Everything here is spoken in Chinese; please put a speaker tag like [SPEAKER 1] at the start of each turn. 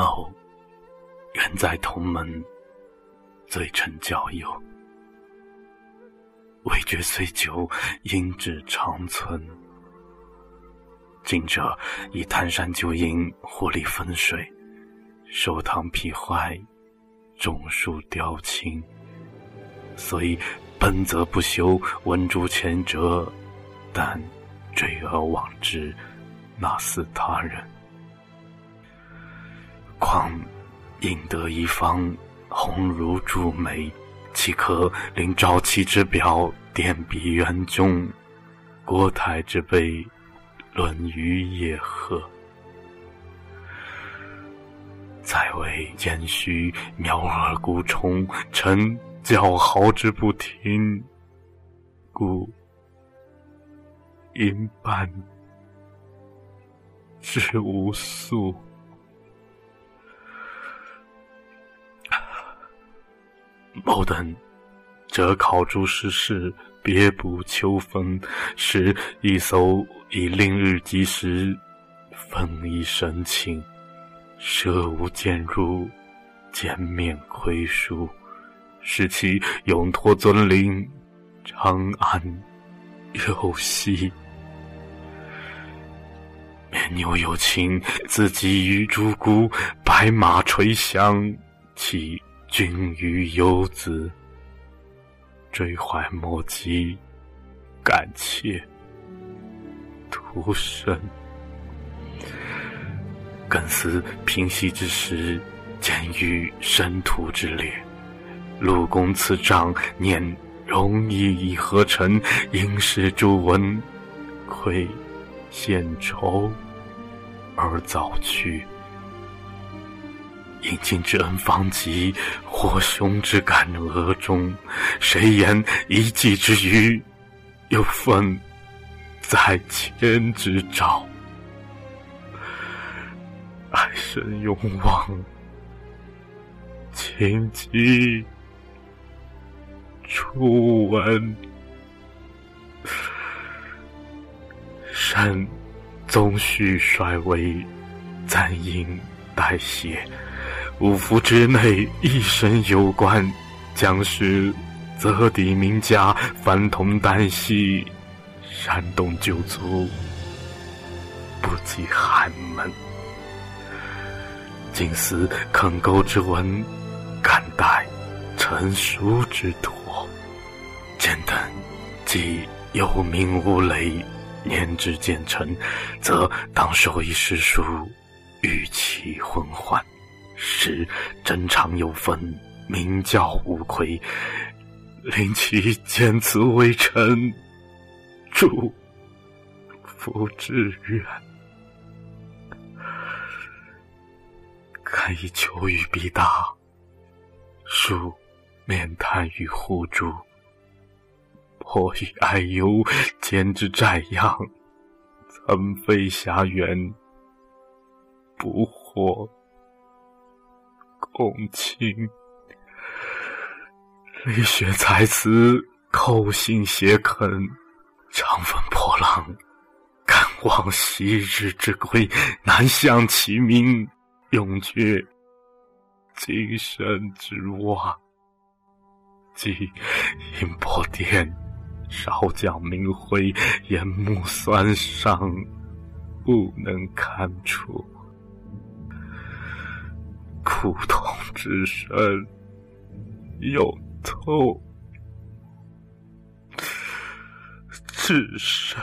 [SPEAKER 1] 某远在同门，最成交友。味觉虽久，音质长存。今者以贪山酒饮，活力分水，寿堂癖坏，种树凋青。所以本则不修，文诸前者，但坠而忘之，那似他人。况应得一方，红如朱眉。岂可令朝气之表，奠笔元中；国台之碑，论于野鹤。再为燕虚苗耳孤虫，臣叫号之不听，故因伴之无素。某等则考诸世事，别补秋风，使一艘以令日及时，风以神情，舍无见入，见面亏疏，使其永托尊灵，长安有息。绵牛有情，自己于竹谷，白马垂香，其。君于游子，追怀莫及，感切徒生。更思平息之时，见于生徒之列，陆公此章念容易以合成，应是诸文，愧献愁而早去。因今之恩方及，或兄之感额中。谁言一计之余，又分在千之兆？爱神永忘，情急初闻。身宗须衰微，暂应代谢。五福之内，一生有关；将是择地名家，凡同旦夕，山东九族，不及寒门。今思坑沟之文，敢待成熟之托。简等既有名无累，年之渐成，则当授以诗书，与其昏患。使真常有分，名教无愧，令其见此为臣，祝福之愿。看以求于必大，恕面瘫于互助，迫于哀忧，兼之债样，曾非遐远，不惑。共情，泪血才词，口信写恳，长风破浪，感望昔日之归，难向其名，永绝今生之望。即因破殿，少将明辉，眼目酸伤，不能看出。普通之身，有痛至深。